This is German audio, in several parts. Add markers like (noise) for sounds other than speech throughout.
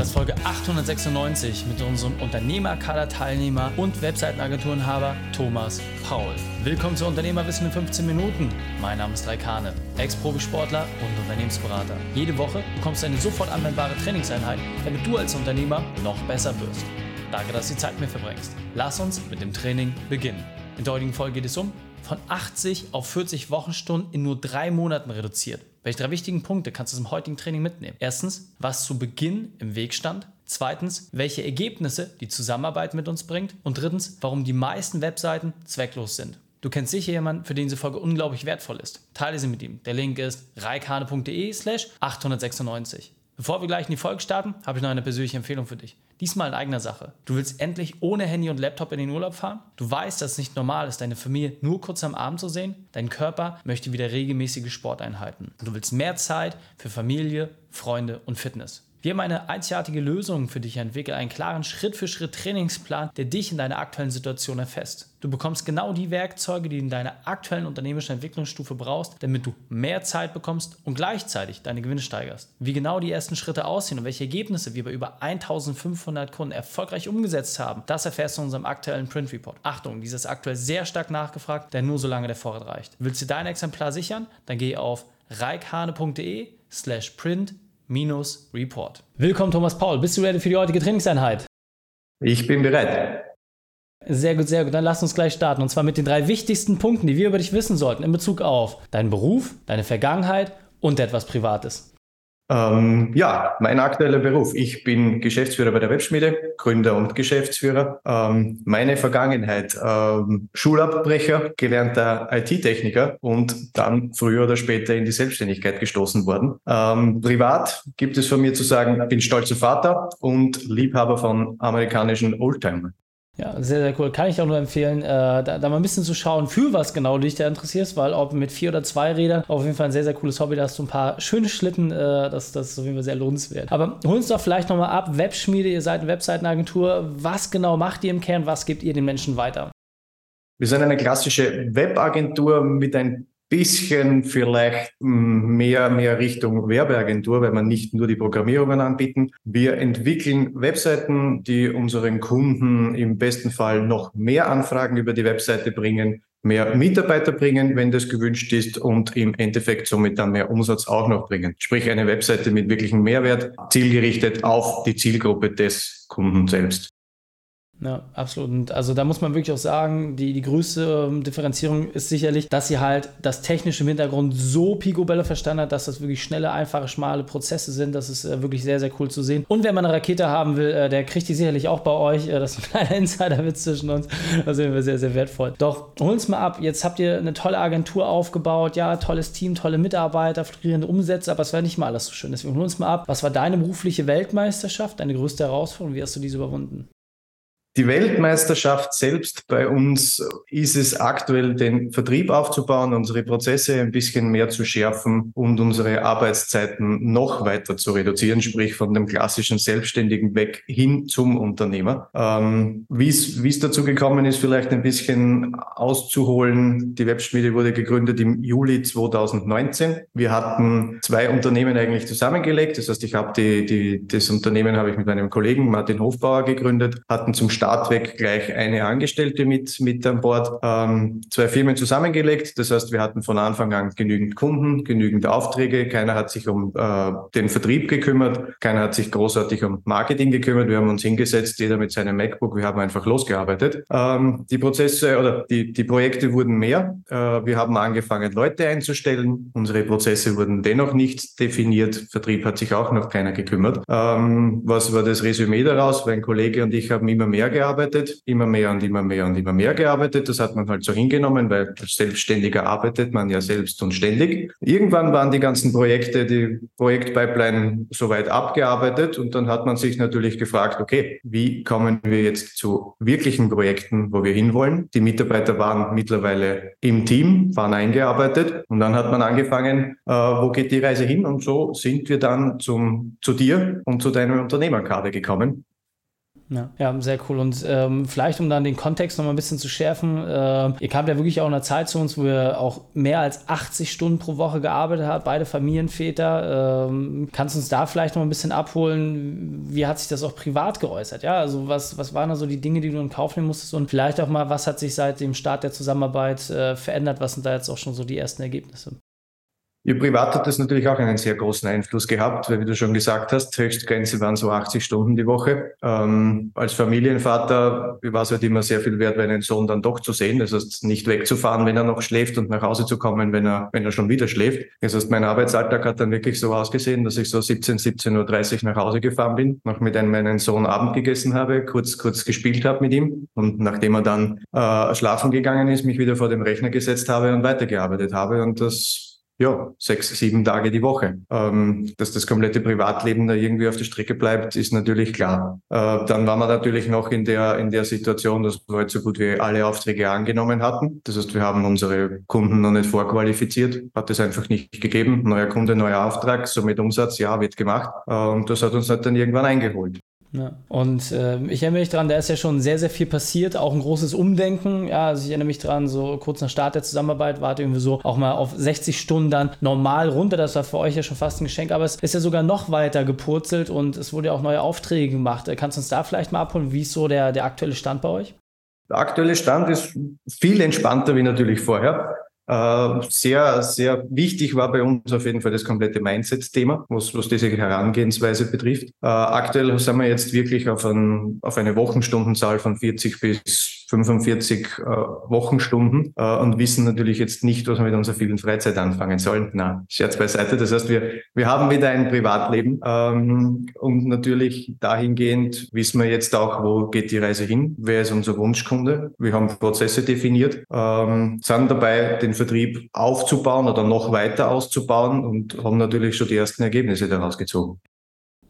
Das ist Folge 896 mit unserem Unternehmerkader-Teilnehmer und Webseitenagenturenhaber Thomas Paul. Willkommen zu Unternehmerwissen in 15 Minuten. Mein Name ist Raikane, Ex-Profisportler und Unternehmensberater. Jede Woche bekommst du eine sofort anwendbare Trainingseinheit, damit du als Unternehmer noch besser wirst. Danke, dass du die Zeit mit mir verbringst. Lass uns mit dem Training beginnen. In der heutigen Folge geht es um von 80 auf 40 Wochenstunden in nur drei Monaten reduziert. Welche drei wichtigen Punkte kannst du zum heutigen Training mitnehmen? Erstens, was zu Beginn im Weg stand. Zweitens, welche Ergebnisse die Zusammenarbeit mit uns bringt. Und drittens, warum die meisten Webseiten zwecklos sind. Du kennst sicher jemanden, für den diese Folge unglaublich wertvoll ist. Teile sie mit ihm. Der Link ist reikane.de slash 896. Bevor wir gleich in die Folge starten, habe ich noch eine persönliche Empfehlung für dich. Diesmal in eigener Sache. Du willst endlich ohne Handy und Laptop in den Urlaub fahren? Du weißt, dass es nicht normal ist, deine Familie nur kurz am Abend zu sehen? Dein Körper möchte wieder regelmäßige Sporteinheiten. Du willst mehr Zeit für Familie, Freunde und Fitness. Wir haben eine einzigartige Lösung für dich entwickelt, einen klaren Schritt-für-Schritt-Trainingsplan, der dich in deiner aktuellen Situation erfasst. Du bekommst genau die Werkzeuge, die du in deiner aktuellen unternehmerischen Entwicklungsstufe brauchst, damit du mehr Zeit bekommst und gleichzeitig deine Gewinne steigerst. Wie genau die ersten Schritte aussehen und welche Ergebnisse wir bei über 1500 Kunden erfolgreich umgesetzt haben, das erfährst du in unserem aktuellen Print Report. Achtung, dieses ist aktuell sehr stark nachgefragt, denn nur solange der Vorrat reicht. Willst du dein Exemplar sichern? Dann geh auf reikhane.de slash print Report. Willkommen, Thomas Paul. Bist du ready für die heutige Trainingseinheit? Ich bin bereit. Sehr gut, sehr gut. Dann lass uns gleich starten. Und zwar mit den drei wichtigsten Punkten, die wir über dich wissen sollten in Bezug auf deinen Beruf, deine Vergangenheit und etwas Privates. Ähm, ja, mein aktueller Beruf. Ich bin Geschäftsführer bei der Webschmiede, Gründer und Geschäftsführer. Ähm, meine Vergangenheit, ähm, Schulabbrecher, gelernter IT-Techniker und dann früher oder später in die Selbstständigkeit gestoßen worden. Ähm, privat gibt es von mir zu sagen, bin stolzer Vater und Liebhaber von amerikanischen Oldtimern. Ja, sehr, sehr cool. Kann ich auch nur empfehlen, äh, da, da, mal ein bisschen zu schauen, für was genau du dich da interessierst, weil ob mit vier oder zwei Rädern, auf jeden Fall ein sehr, sehr cooles Hobby. Da hast du ein paar schöne Schlitten, äh, das, das ist auf jeden Fall sehr lohnenswert. Aber hol uns doch vielleicht nochmal ab, Webschmiede, ihr seid eine Webseitenagentur. Was genau macht ihr im Kern? Was gebt ihr den Menschen weiter? Wir sind eine klassische Webagentur mit ein bisschen vielleicht mehr, mehr Richtung Werbeagentur, weil man nicht nur die Programmierungen anbieten. Wir entwickeln Webseiten, die unseren Kunden im besten Fall noch mehr Anfragen über die Webseite bringen, mehr Mitarbeiter bringen, wenn das gewünscht ist und im Endeffekt somit dann mehr Umsatz auch noch bringen. Sprich eine Webseite mit wirklichem Mehrwert, zielgerichtet auf die Zielgruppe des Kunden selbst. Ja, absolut. Und also da muss man wirklich auch sagen, die, die größte ähm, Differenzierung ist sicherlich, dass sie halt das technische im Hintergrund so picobello verstanden hat, dass das wirklich schnelle, einfache, schmale Prozesse sind. Das ist äh, wirklich sehr, sehr cool zu sehen. Und wenn man eine Rakete haben will, äh, der kriegt die sicherlich auch bei euch. Äh, das ist ein kleiner (laughs) Insiderwitz zwischen uns. Das ist sehr, sehr wertvoll. Doch hol uns mal ab. Jetzt habt ihr eine tolle Agentur aufgebaut. Ja, tolles Team, tolle Mitarbeiter, florierende Umsätze, aber es war nicht mal alles so schön. Deswegen hol uns mal ab. Was war deine berufliche Weltmeisterschaft, deine größte Herausforderung? Wie hast du diese überwunden? Die Weltmeisterschaft selbst bei uns ist es aktuell, den Vertrieb aufzubauen, unsere Prozesse ein bisschen mehr zu schärfen und unsere Arbeitszeiten noch weiter zu reduzieren, sprich von dem klassischen Selbstständigen weg hin zum Unternehmer. Ähm, Wie es dazu gekommen ist, vielleicht ein bisschen auszuholen. Die Webschmiede wurde gegründet im Juli 2019. Wir hatten zwei Unternehmen eigentlich zusammengelegt. Das heißt, ich habe die, die, das Unternehmen habe ich mit meinem Kollegen Martin Hofbauer gegründet, hatten zum Start weg gleich eine Angestellte mit, mit an Bord, ähm, zwei Firmen zusammengelegt. Das heißt, wir hatten von Anfang an genügend Kunden, genügend Aufträge. Keiner hat sich um äh, den Vertrieb gekümmert. Keiner hat sich großartig um Marketing gekümmert. Wir haben uns hingesetzt, jeder mit seinem MacBook. Wir haben einfach losgearbeitet. Ähm, die Prozesse oder die, die Projekte wurden mehr. Äh, wir haben angefangen, Leute einzustellen. Unsere Prozesse wurden dennoch nicht definiert. Vertrieb hat sich auch noch keiner gekümmert. Ähm, was war das Resümee daraus? Mein Kollege und ich haben immer mehr gearbeitet, immer mehr und immer mehr und immer mehr gearbeitet. Das hat man halt so hingenommen, weil Selbstständiger arbeitet man ja selbst und ständig. Irgendwann waren die ganzen Projekte, die Projektpipeline soweit abgearbeitet und dann hat man sich natürlich gefragt, okay, wie kommen wir jetzt zu wirklichen Projekten, wo wir hinwollen? Die Mitarbeiter waren mittlerweile im Team, waren eingearbeitet und dann hat man angefangen, äh, wo geht die Reise hin? Und so sind wir dann zum, zu dir und zu deinem Unternehmerkader gekommen. Ja, ja sehr cool. Und ähm, vielleicht, um dann den Kontext noch mal ein bisschen zu schärfen, äh, ihr kamt ja wirklich auch in einer Zeit zu uns, wo ihr auch mehr als 80 Stunden pro Woche gearbeitet habt, beide Familienväter. Ähm, kannst du uns da vielleicht noch ein bisschen abholen? Wie hat sich das auch privat geäußert? Ja, also was, was waren da so die Dinge, die du in Kauf nehmen musstest? Und vielleicht auch mal, was hat sich seit dem Start der Zusammenarbeit äh, verändert? Was sind da jetzt auch schon so die ersten Ergebnisse? Ja, privat hat das natürlich auch einen sehr großen Einfluss gehabt, weil wie du schon gesagt hast, Höchstgrenze waren so 80 Stunden die Woche. Ähm, als Familienvater war es halt immer sehr viel wert, einen Sohn dann doch zu sehen. Das heißt, nicht wegzufahren, wenn er noch schläft und nach Hause zu kommen, wenn er, wenn er schon wieder schläft. Das heißt, mein Arbeitsalltag hat dann wirklich so ausgesehen, dass ich so 17, 17.30 Uhr nach Hause gefahren bin, noch mit einem meinen Sohn Abend gegessen habe, kurz, kurz gespielt habe mit ihm und nachdem er dann äh, schlafen gegangen ist, mich wieder vor dem Rechner gesetzt habe und weitergearbeitet habe und das ja, sechs, sieben Tage die Woche. Ähm, dass das komplette Privatleben da irgendwie auf der Strecke bleibt, ist natürlich klar. Äh, dann waren wir natürlich noch in der, in der Situation, dass wir halt so gut wie alle Aufträge angenommen hatten. Das heißt, wir haben unsere Kunden noch nicht vorqualifiziert, hat es einfach nicht gegeben. Neuer Kunde, neuer Auftrag, somit Umsatz, ja, wird gemacht. Äh, und das hat uns halt dann irgendwann eingeholt. Ja. Und äh, ich erinnere mich daran, da ist ja schon sehr, sehr viel passiert, auch ein großes Umdenken. Ja, also ich erinnere mich daran, so kurz nach Start der Zusammenarbeit war es irgendwie so auch mal auf 60 Stunden dann normal runter. Das war für euch ja schon fast ein Geschenk, aber es ist ja sogar noch weiter gepurzelt und es wurde ja auch neue Aufträge gemacht. Kannst du uns da vielleicht mal abholen? Wie ist so der, der aktuelle Stand bei euch? Der aktuelle Stand ist viel entspannter wie natürlich vorher. Äh, sehr, sehr wichtig war bei uns auf jeden Fall das komplette Mindset-Thema, was, was diese Herangehensweise betrifft. Äh, aktuell sind wir jetzt wirklich auf, ein, auf eine Wochenstundenzahl von 40 bis 45 äh, Wochenstunden äh, und wissen natürlich jetzt nicht, was wir mit unserer vielen Freizeit anfangen sollen. Na, Scherz beiseite. Das heißt, wir, wir haben wieder ein Privatleben ähm, und natürlich dahingehend wissen wir jetzt auch, wo geht die Reise hin, wer ist unser Wunschkunde. Wir haben Prozesse definiert, ähm, sind dabei, den Vertrieb aufzubauen oder noch weiter auszubauen und haben natürlich schon die ersten Ergebnisse daraus gezogen.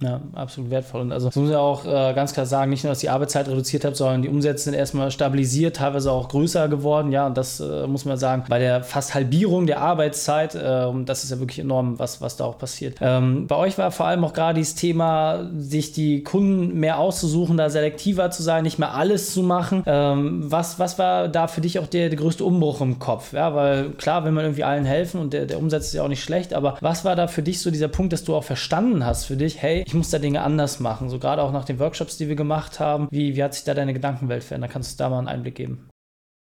Ja, absolut wertvoll. Und also, das muss ja auch äh, ganz klar sagen, nicht nur, dass die Arbeitszeit reduziert hat, sondern die Umsätze sind erstmal stabilisiert, teilweise auch größer geworden. Ja, und das äh, muss man sagen, bei der fast Halbierung der Arbeitszeit, äh, das ist ja wirklich enorm, was, was da auch passiert. Ähm, bei euch war vor allem auch gerade dieses Thema, sich die Kunden mehr auszusuchen, da selektiver zu sein, nicht mehr alles zu machen. Ähm, was, was war da für dich auch der, der größte Umbruch im Kopf? Ja, weil klar, will man irgendwie allen helfen und der, der Umsatz ist ja auch nicht schlecht, aber was war da für dich so dieser Punkt, dass du auch verstanden hast für dich, hey, ich muss da Dinge anders machen. So gerade auch nach den Workshops, die wir gemacht haben. Wie, wie hat sich da deine Gedankenwelt verändert? Kannst du da mal einen Einblick geben?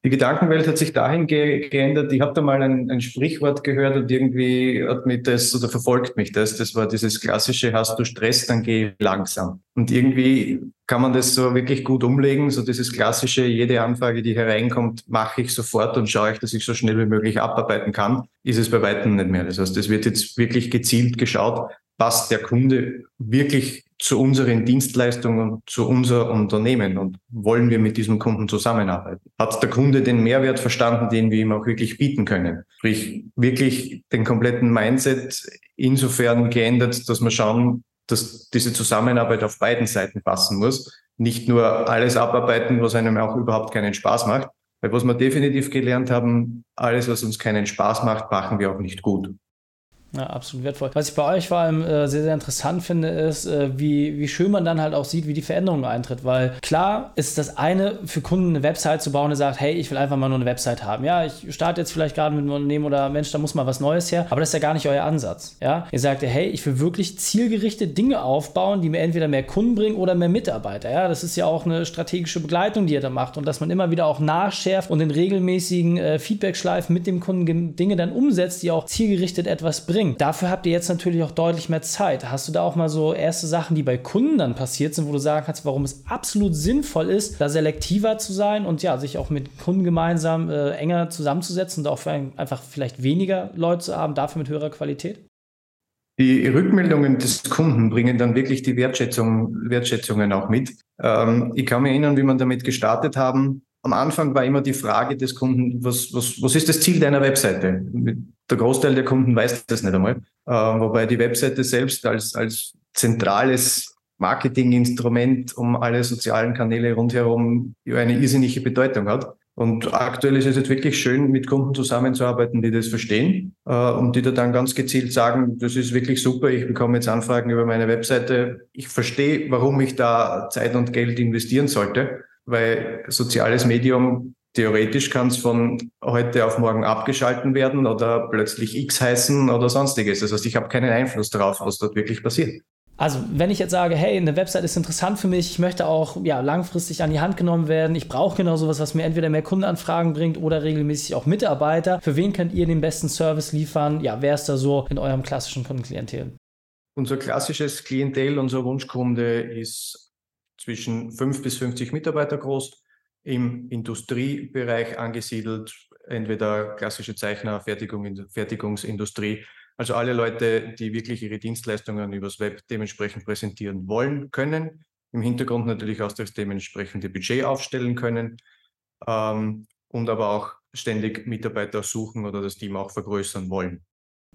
Die Gedankenwelt hat sich dahin ge geändert. Ich habe da mal ein, ein, Sprichwort gehört und irgendwie hat mich das oder verfolgt mich das. Das war dieses klassische, hast du Stress, dann geh langsam. Und irgendwie kann man das so wirklich gut umlegen. So dieses klassische, jede Anfrage, die hereinkommt, mache ich sofort und schaue ich, dass ich so schnell wie möglich abarbeiten kann, ist es bei weitem nicht mehr. Das heißt, es wird jetzt wirklich gezielt geschaut, passt der Kunde wirklich zu unseren Dienstleistungen, zu unser Unternehmen und wollen wir mit diesem Kunden zusammenarbeiten? Hat der Kunde den Mehrwert verstanden, den wir ihm auch wirklich bieten können? Sprich, wirklich den kompletten Mindset insofern geändert, dass wir schauen, dass diese Zusammenarbeit auf beiden Seiten passen muss. Nicht nur alles abarbeiten, was einem auch überhaupt keinen Spaß macht. Weil was wir definitiv gelernt haben, alles, was uns keinen Spaß macht, machen wir auch nicht gut. Ja, absolut wertvoll. Was ich bei euch vor allem äh, sehr, sehr interessant finde, ist, äh, wie, wie schön man dann halt auch sieht, wie die Veränderung eintritt. Weil klar ist das eine, für Kunden eine Website zu bauen, der sagt, hey, ich will einfach mal nur eine Website haben. Ja, ich starte jetzt vielleicht gerade mit einem Unternehmen oder Mensch, da muss mal was Neues her. Aber das ist ja gar nicht euer Ansatz. Ja, ihr sagt, hey, ich will wirklich zielgerichtet Dinge aufbauen, die mir entweder mehr Kunden bringen oder mehr Mitarbeiter. Ja, das ist ja auch eine strategische Begleitung, die ihr da macht und dass man immer wieder auch nachschärft und in regelmäßigen äh, Feedback-Schleifen mit dem Kunden Dinge dann umsetzt, die auch zielgerichtet etwas bringen bringt. Dafür habt ihr jetzt natürlich auch deutlich mehr Zeit. Hast du da auch mal so erste Sachen, die bei Kunden dann passiert sind, wo du sagen kannst, warum es absolut sinnvoll ist, da selektiver zu sein und ja, sich auch mit Kunden gemeinsam äh, enger zusammenzusetzen und auch ein, einfach vielleicht weniger Leute zu haben, dafür mit höherer Qualität? Die Rückmeldungen des Kunden bringen dann wirklich die Wertschätzung, Wertschätzungen auch mit. Ähm, ich kann mich erinnern, wie wir damit gestartet haben. Am Anfang war immer die Frage des Kunden, was, was, was ist das Ziel deiner Webseite? Der Großteil der Kunden weiß das nicht einmal. Äh, wobei die Webseite selbst als, als zentrales Marketinginstrument um alle sozialen Kanäle rundherum eine irrsinnige Bedeutung hat. Und aktuell ist es jetzt wirklich schön, mit Kunden zusammenzuarbeiten, die das verstehen äh, und die da dann ganz gezielt sagen, das ist wirklich super, ich bekomme jetzt Anfragen über meine Webseite. Ich verstehe, warum ich da Zeit und Geld investieren sollte, weil soziales Medium theoretisch kann es von heute auf morgen abgeschalten werden oder plötzlich X heißen oder sonstiges. Das heißt, ich habe keinen Einfluss darauf, was dort wirklich passiert. Also, wenn ich jetzt sage, hey, eine Website ist interessant für mich, ich möchte auch ja, langfristig an die Hand genommen werden, ich brauche genau sowas, was mir entweder mehr Kundenanfragen bringt oder regelmäßig auch Mitarbeiter. Für wen könnt ihr den besten Service liefern? Ja, wer ist da so in eurem klassischen Kundenklientel? Unser klassisches Klientel, unser Wunschkunde ist zwischen 5 bis 50 Mitarbeiter groß, im Industriebereich angesiedelt, entweder klassische Zeichner, Fertigung, Fertigungsindustrie also alle Leute, die wirklich ihre Dienstleistungen übers Web dementsprechend präsentieren wollen, können. Im Hintergrund natürlich auch das dementsprechende Budget aufstellen können ähm, und aber auch ständig Mitarbeiter suchen oder das Team auch vergrößern wollen.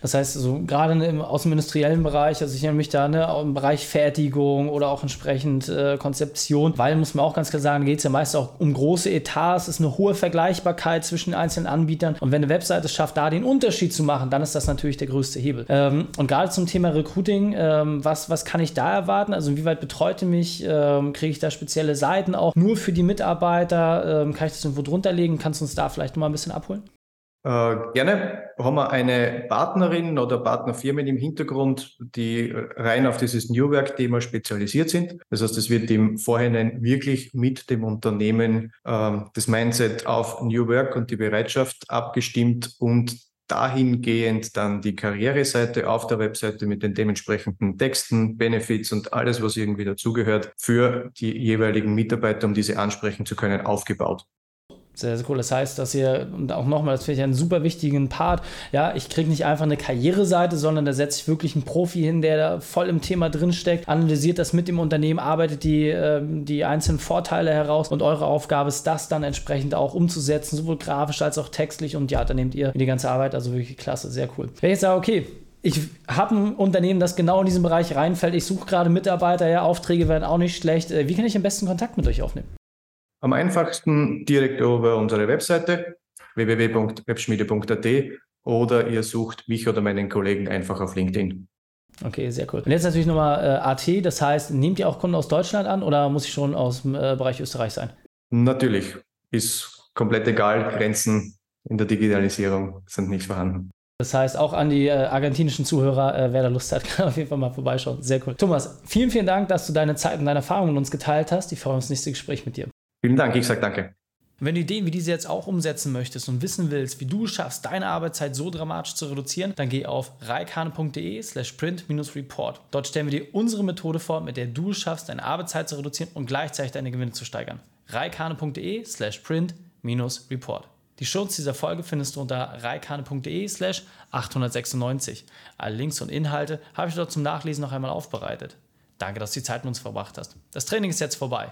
Das heißt, so gerade im, aus dem industriellen Bereich, also ich erinnere mich da ne, im Bereich Fertigung oder auch entsprechend äh, Konzeption, weil, muss man auch ganz klar sagen, geht es ja meist auch um große Etats, ist eine hohe Vergleichbarkeit zwischen einzelnen Anbietern und wenn eine Webseite es schafft, da den Unterschied zu machen, dann ist das natürlich der größte Hebel. Ähm, und gerade zum Thema Recruiting, ähm, was, was kann ich da erwarten? Also inwieweit betreute mich? Ähm, Kriege ich da spezielle Seiten auch nur für die Mitarbeiter? Ähm, kann ich das irgendwo drunter legen? Kannst du uns da vielleicht nochmal ein bisschen abholen? Äh, gerne haben wir eine Partnerin oder Partnerfirmen im Hintergrund, die rein auf dieses New Work-Thema spezialisiert sind. Das heißt, es wird im Vorhinein wirklich mit dem Unternehmen äh, das Mindset auf New Work und die Bereitschaft abgestimmt und dahingehend dann die Karriereseite auf der Webseite mit den dementsprechenden Texten, Benefits und alles, was irgendwie dazugehört, für die jeweiligen Mitarbeiter, um diese ansprechen zu können, aufgebaut. Sehr, sehr cool. Das heißt, dass ihr, und auch nochmal, das finde ich einen super wichtigen Part, ja, ich kriege nicht einfach eine Karriereseite, sondern da setze ich wirklich einen Profi hin, der da voll im Thema drinsteckt, analysiert das mit dem Unternehmen, arbeitet die, äh, die einzelnen Vorteile heraus und eure Aufgabe ist, das dann entsprechend auch umzusetzen, sowohl grafisch als auch textlich und ja, da nehmt ihr die ganze Arbeit, also wirklich klasse, sehr cool. Wenn ich sage, okay, ich habe ein Unternehmen, das genau in diesen Bereich reinfällt. Ich suche gerade Mitarbeiter, ja, Aufträge werden auch nicht schlecht. Äh, wie kann ich am besten Kontakt mit euch aufnehmen? Am einfachsten direkt über unsere Webseite www.webschmiede.at oder ihr sucht mich oder meinen Kollegen einfach auf LinkedIn. Okay, sehr cool. Und jetzt natürlich nochmal äh, AT, das heißt, nehmt ihr auch Kunden aus Deutschland an oder muss ich schon aus dem äh, Bereich Österreich sein? Natürlich, ist komplett egal. Grenzen in der Digitalisierung sind nicht vorhanden. Das heißt, auch an die äh, argentinischen Zuhörer, äh, wer da Lust hat, (laughs) kann auf jeden Fall mal vorbeischauen. Sehr cool. Thomas, vielen, vielen Dank, dass du deine Zeit und deine Erfahrungen mit uns geteilt hast. Ich freue mich aufs nächste Gespräch mit dir. Vielen Dank, ich sage danke. Wenn du Ideen wie diese jetzt auch umsetzen möchtest und wissen willst, wie du schaffst, deine Arbeitszeit so dramatisch zu reduzieren, dann geh auf reikane.de slash print-report. Dort stellen wir dir unsere Methode vor, mit der du schaffst, deine Arbeitszeit zu reduzieren und gleichzeitig deine Gewinne zu steigern. reikane.de slash print-report. Die Schutz dieser Folge findest du unter reikane.de slash 896. Alle Links und Inhalte habe ich dort zum Nachlesen noch einmal aufbereitet. Danke, dass du die Zeit mit uns verbracht hast. Das Training ist jetzt vorbei.